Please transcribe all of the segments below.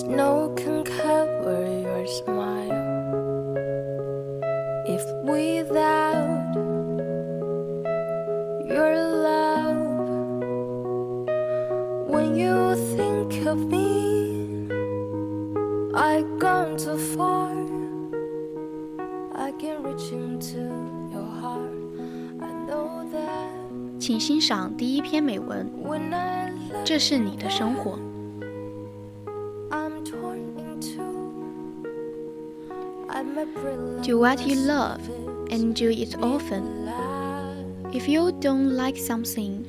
Snow can cover your smile. If without your love, when you think of me, I've gone too far. I can reach into your heart. I know that 请欣赏第一篇美文这是你的生活。Do what you love and do it often. If you don't like something,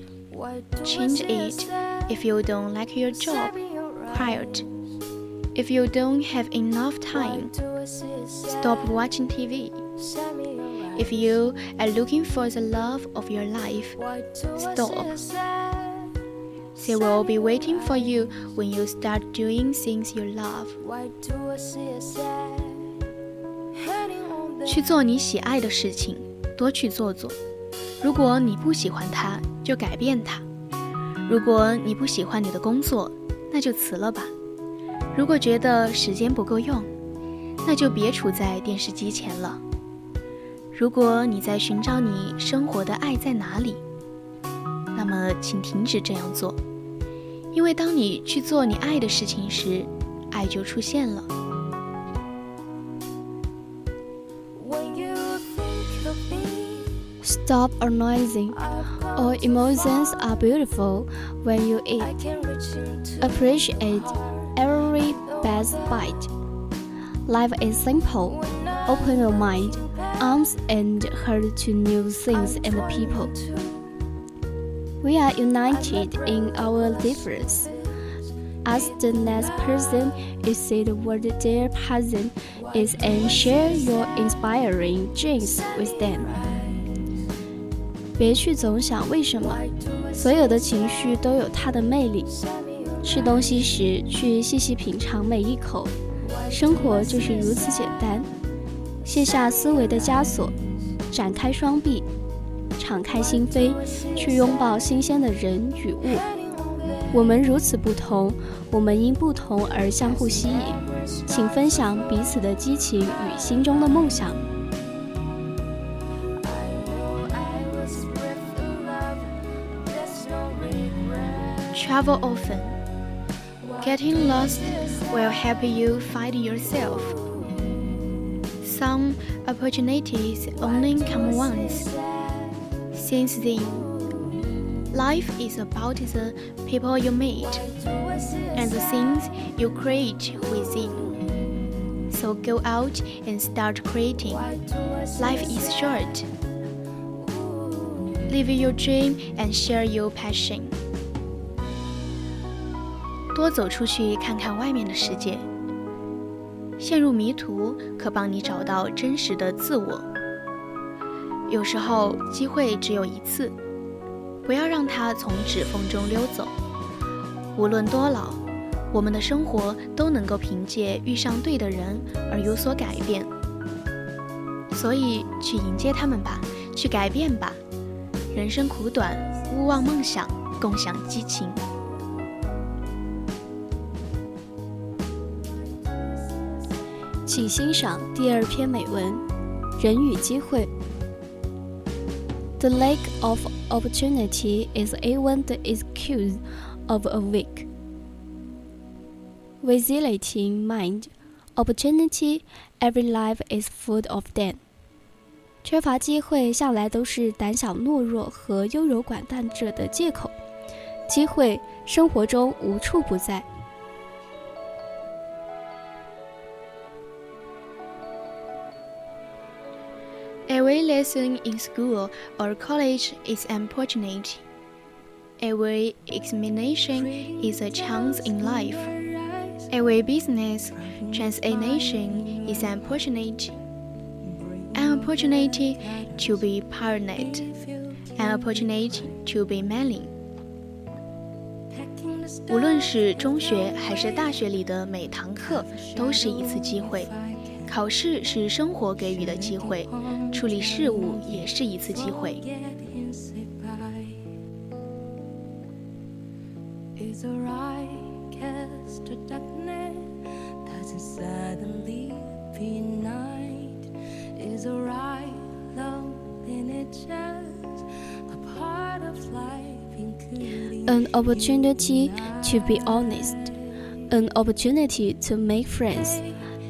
change it. If you don't like your job, quiet. If you don't have enough time, stop watching TV. If you are looking for the love of your life, stop. they will be waiting for you when you start doing things you love. 去做你喜爱的事情，多去做做。如果你不喜欢它，就改变它；如果你不喜欢你的工作，那就辞了吧。如果觉得时间不够用，那就别处在电视机前了。如果你在寻找你生活的爱在哪里，那么请停止这样做，因为当你去做你爱的事情时，爱就出现了。Stop annoying. All emotions are beautiful when you eat. can reach into Appreciate every best bite. Life is simple. Open your mind, arms, and heart to new things and people. We are united in our difference. Ask the next person you say the word their person is and share your inspiring dreams with them. 别去总想为什么，所有的情绪都有它的魅力。吃东西时去细细品尝每一口，生活就是如此简单。卸下思维的枷锁，展开双臂，敞开心扉，去拥抱新鲜的人与物。我们如此不同，我们因不同而相互吸引。请分享彼此的激情与心中的梦想。Travel often. Getting lost will help you find yourself. Some opportunities only come once. Since then, life is about the people you meet and the things you create within. So go out and start creating. Life is short. Live your dream and share your passion. 多走出去看看外面的世界。陷入迷途可帮你找到真实的自我。有时候机会只有一次，不要让它从指缝中溜走。无论多老，我们的生活都能够凭借遇上对的人而有所改变。所以去迎接他们吧，去改变吧。人生苦短，勿忘梦想，共享激情。请欣赏第二篇美文《人与机会》。The lack of opportunity is even the excuse of a weak, vacillating mind. Opportunity, every life is full of them. 缺乏机会向来都是胆小懦弱和优柔寡断者的借口。机会生活中无处不在。lesson in school or college is an opportunity. Every examination is a chance in life. Every business transaction is an opportunity. An opportunity to be pioneered. An opportunity to be manly. 无论是中学还是大学里的每堂课，都是一次机会。 考试是生活给予的机会，处理事务也是一次机会。An opportunity to be honest, an opportunity to make friends.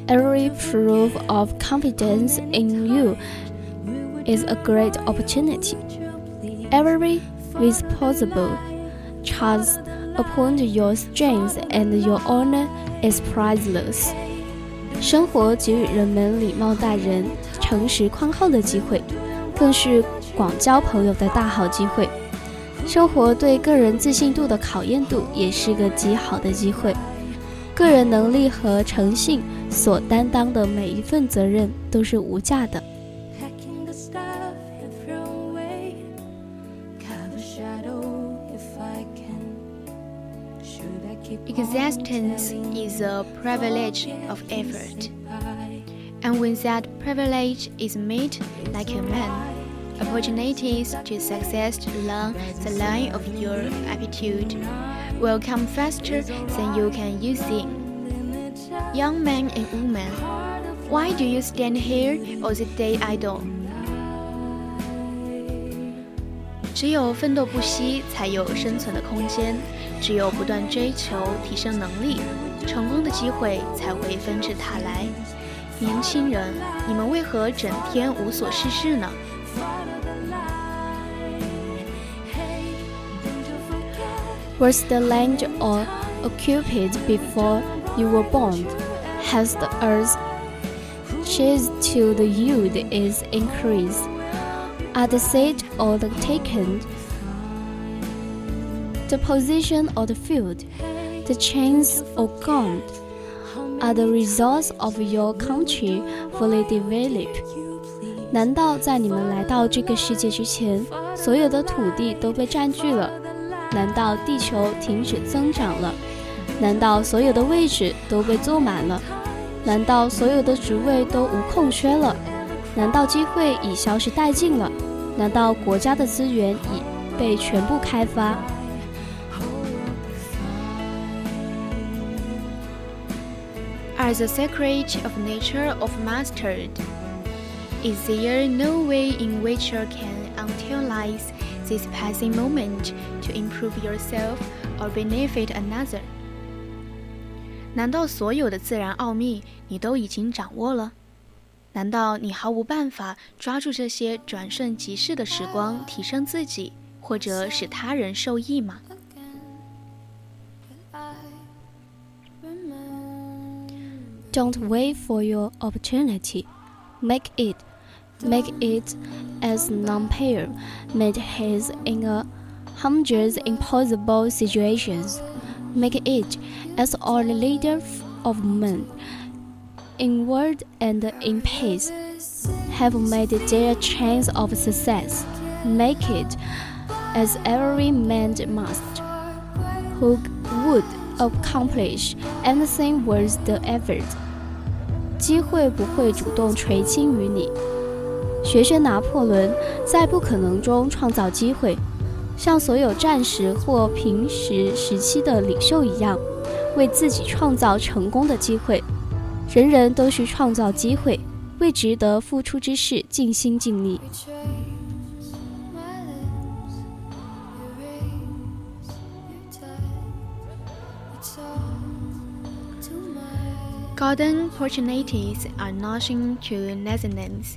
Every proof of confidence in you is a great opportunity. Every responsible trust upon your strength and your honor is priceless. 生活给予人们礼貌待人、诚实宽厚的机会，更是广交朋友的大好机会。生活对个人自信度的考验度也是个极好的机会。个人能力和诚信 所担当的每一份责任都是无价的。Existence is a privilege of effort, and when that privilege is made like a man. Opportunities to success along the line of your aptitude will come faster than you can use them. Young man and woman, why do you stand here all the day idle? 只有奋斗不息，才有生存的空间；只有不断追求提升能力，成功的机会才会纷至沓来。年轻人，你们为何整天无所事事呢？Was the land or occupied before you were born? Has the earth changed till the yield is increased? Are the seed or the taken? The position or the field? The chains or gone? Are the results of your country fully developed? 难道在你们来到这个世界之前，所有的土地都被占据了？难道地球停止增长了？难道所有的位置都被坐满了？ 难道所有的职位都无空缺了？难道机会已消失殆尽了？难道国家的资源已被全部开发？Are the secret of nature of mastered? Is there no way in which you can utilize this passing moment to improve yourself or benefit another？ 难道所有的自然奥秘你都已经掌握了？难道你毫无办法抓住这些转瞬即逝的时光，提升自己，或者使他人受益吗？Don't wait for your opportunity. Make it. Make it as Napoleon made his in a hundred impossible situations Make it as our leader of men, in word and in peace, have made their chance of success. Make it as every man must, who would accomplish anything worth the effort. 机会不会主动垂青于你。学学拿破仑，在不可能中创造机会， 像所有战时或平时时期的领袖一样，为自己创造成功的机会。人人都需创造机会，为值得付出之事尽心尽力。Golden opportunities are nothing to Netherlands.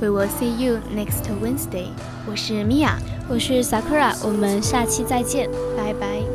We will see you next Wednesday. 我是米娅，我是 Sakura，我们下期再见，拜拜。